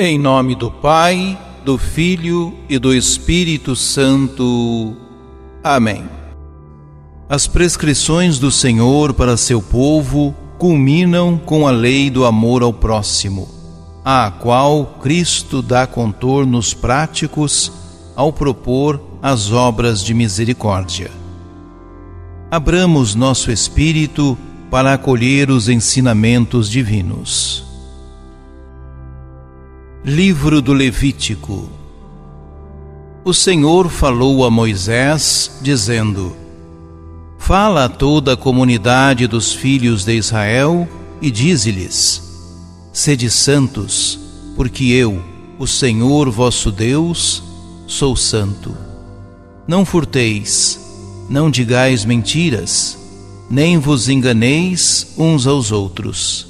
Em nome do Pai, do Filho e do Espírito Santo. Amém. As prescrições do Senhor para seu povo culminam com a lei do amor ao próximo, à qual Cristo dá contornos práticos ao propor as obras de misericórdia. Abramos nosso espírito para acolher os ensinamentos divinos. Livro do Levítico O Senhor falou a Moisés, dizendo: Fala a toda a comunidade dos filhos de Israel e dize-lhes: Sede santos, porque eu, o Senhor vosso Deus, sou santo. Não furteis, não digais mentiras, nem vos enganeis uns aos outros.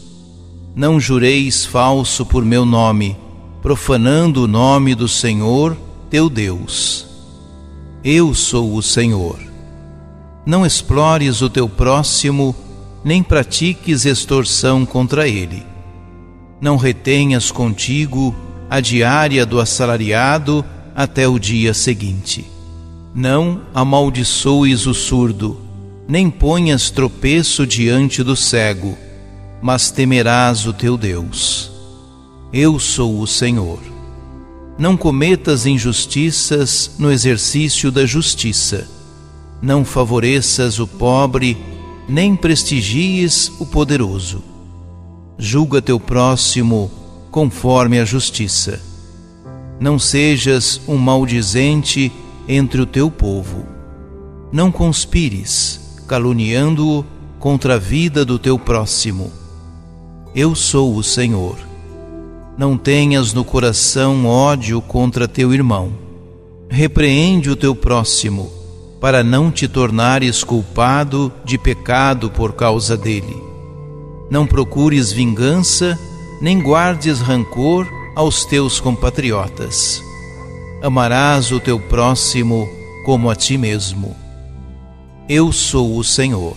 Não jureis falso por meu nome profanando o nome do Senhor teu Deus. Eu sou o Senhor. Não explores o teu próximo, nem pratiques extorsão contra ele. Não retenhas contigo a diária do assalariado até o dia seguinte. Não amaldiçoes o surdo, nem ponhas tropeço diante do cego, mas temerás o teu Deus. Eu sou o Senhor. Não cometas injustiças no exercício da justiça. Não favoreças o pobre, nem prestigies o poderoso. Julga teu próximo conforme a justiça. Não sejas um maldizente entre o teu povo. Não conspires, caluniando-o contra a vida do teu próximo. Eu sou o Senhor. Não tenhas no coração ódio contra teu irmão. Repreende o teu próximo, para não te tornares culpado de pecado por causa dele. Não procures vingança, nem guardes rancor aos teus compatriotas. Amarás o teu próximo como a ti mesmo. Eu sou o Senhor.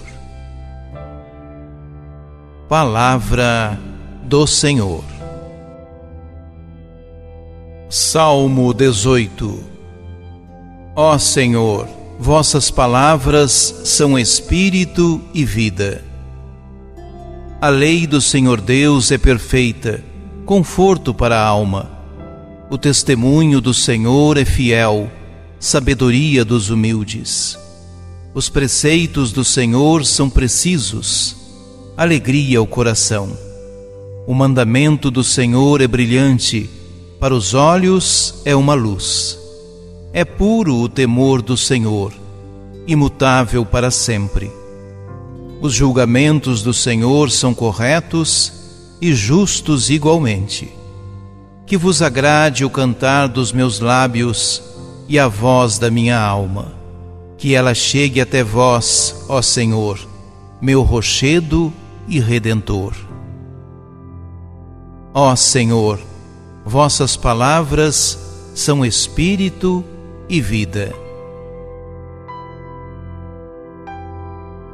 Palavra do Senhor. Salmo 18 Ó Senhor, vossas palavras são espírito e vida. A lei do Senhor Deus é perfeita, conforto para a alma. O testemunho do Senhor é fiel, sabedoria dos humildes. Os preceitos do Senhor são precisos, alegria ao coração. O mandamento do Senhor é brilhante, para os olhos é uma luz. É puro o temor do Senhor, imutável para sempre. Os julgamentos do Senhor são corretos e justos igualmente. Que vos agrade o cantar dos meus lábios e a voz da minha alma. Que ela chegue até vós, ó Senhor, meu rochedo e redentor. Ó Senhor, Vossas palavras são espírito e vida.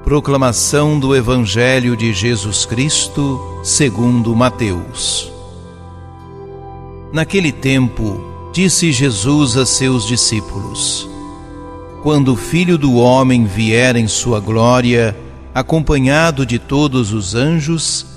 Proclamação do Evangelho de Jesus Cristo, segundo Mateus. Naquele tempo, disse Jesus a seus discípulos: Quando o Filho do Homem vier em sua glória, acompanhado de todos os anjos,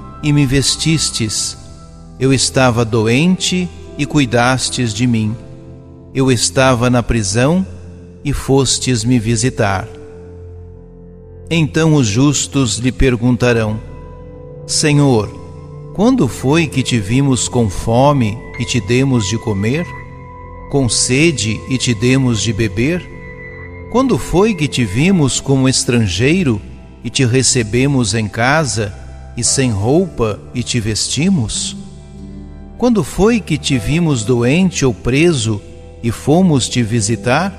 e me vestistes. Eu estava doente e cuidastes de mim. Eu estava na prisão e fostes me visitar. Então os justos lhe perguntarão: Senhor, quando foi que te vimos com fome e te demos de comer? Com sede e te demos de beber? Quando foi que te vimos como estrangeiro e te recebemos em casa, e sem roupa e te vestimos? Quando foi que te vimos doente ou preso e fomos te visitar?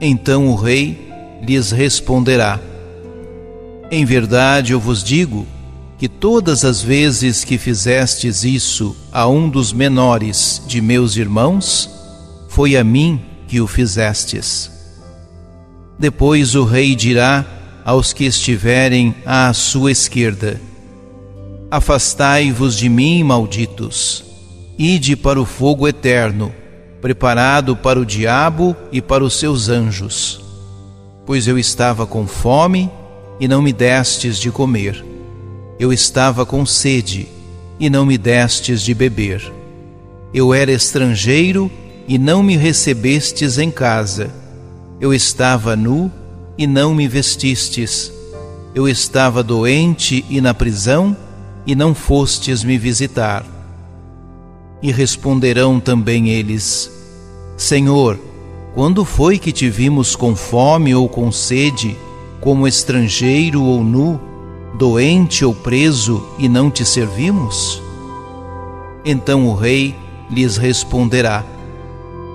Então o rei lhes responderá: Em verdade eu vos digo que todas as vezes que fizestes isso a um dos menores de meus irmãos, foi a mim que o fizestes. Depois o rei dirá aos que estiverem à sua esquerda: Afastai-vos de mim, malditos, ide para o fogo eterno, preparado para o diabo e para os seus anjos pois eu estava com fome e não me destes de comer. Eu estava com sede e não me destes de beber. Eu era estrangeiro e não me recebestes em casa. Eu estava nu e não me vestistes. Eu estava doente e na prisão e não fostes me visitar. E responderão também eles: Senhor, quando foi que te vimos com fome ou com sede, como estrangeiro ou nu, doente ou preso e não te servimos? Então o rei lhes responderá: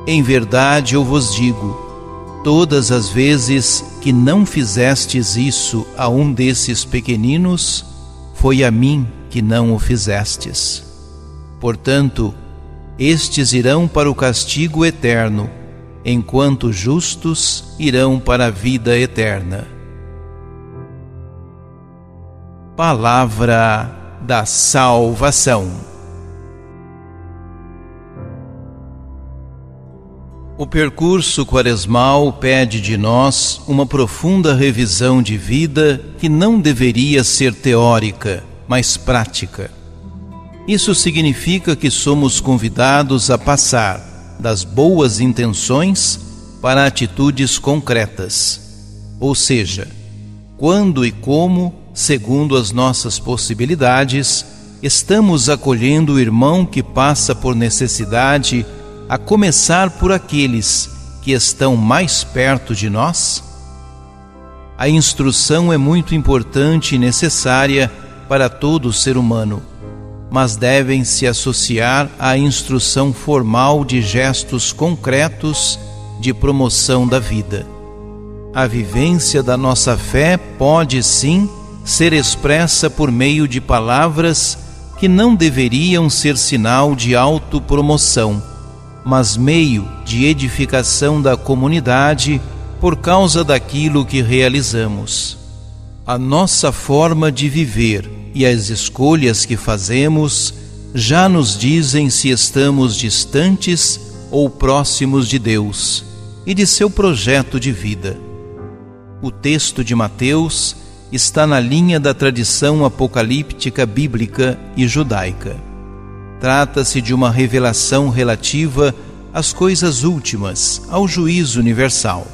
Em verdade eu vos digo, todas as vezes que não fizestes isso a um desses pequeninos, foi a mim que não o fizestes. Portanto, estes irão para o castigo eterno enquanto justos irão para a vida eterna. Palavra da Salvação. O percurso quaresmal pede de nós uma profunda revisão de vida que não deveria ser teórica, mas prática. Isso significa que somos convidados a passar das boas intenções para atitudes concretas. Ou seja, quando e como, segundo as nossas possibilidades, estamos acolhendo o irmão que passa por necessidade, a começar por aqueles que estão mais perto de nós? A instrução é muito importante e necessária para todo ser humano mas devem se associar à instrução formal de gestos concretos de promoção da vida. A vivência da nossa fé pode sim ser expressa por meio de palavras que não deveriam ser sinal de autopromoção, mas meio de edificação da comunidade por causa daquilo que realizamos. A nossa forma de viver e as escolhas que fazemos já nos dizem se estamos distantes ou próximos de Deus e de seu projeto de vida. O texto de Mateus está na linha da tradição apocalíptica bíblica e judaica. Trata-se de uma revelação relativa às coisas últimas, ao juízo universal.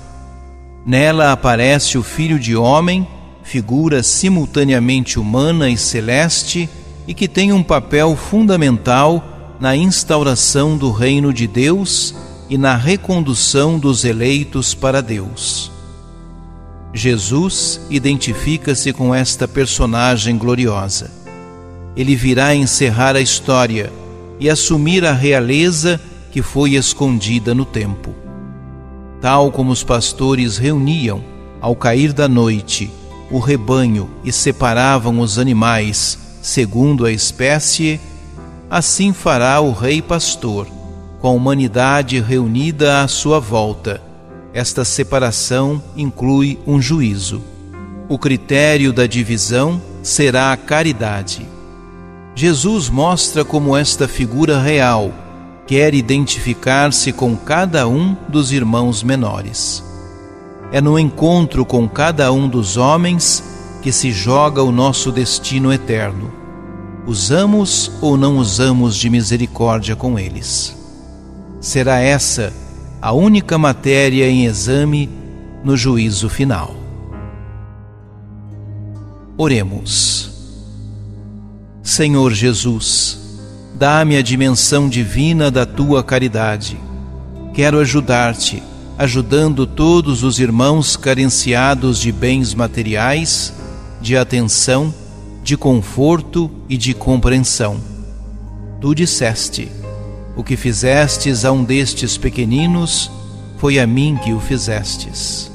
Nela aparece o Filho de Homem figura simultaneamente humana e celeste e que tem um papel fundamental na instauração do reino de Deus e na recondução dos eleitos para Deus. Jesus identifica-se com esta personagem gloriosa. Ele virá encerrar a história e assumir a realeza que foi escondida no tempo. Tal como os pastores reuniam, ao cair da noite, o rebanho e separavam os animais segundo a espécie, assim fará o Rei Pastor, com a humanidade reunida à sua volta. Esta separação inclui um juízo. O critério da divisão será a caridade. Jesus mostra como esta figura real quer identificar-se com cada um dos irmãos menores. É no encontro com cada um dos homens que se joga o nosso destino eterno. Usamos ou não usamos de misericórdia com eles? será essa a única matéria em exame no juízo final. Oremos. Senhor Jesus, dá-me a dimensão divina da tua caridade. Quero ajudar-te, ajudando todos os irmãos carenciados de bens materiais, de atenção, de conforto e de compreensão. Tu disseste: O que fizestes a um destes pequeninos, foi a mim que o fizestes.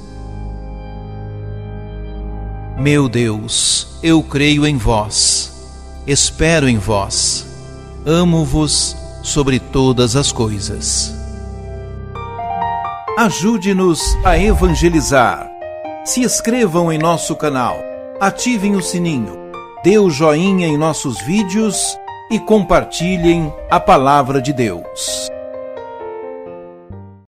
Meu Deus, eu creio em vós, espero em vós, amo-vos sobre todas as coisas. Ajude-nos a evangelizar. Se inscrevam em nosso canal, ativem o sininho, dê o joinha em nossos vídeos e compartilhem a palavra de Deus.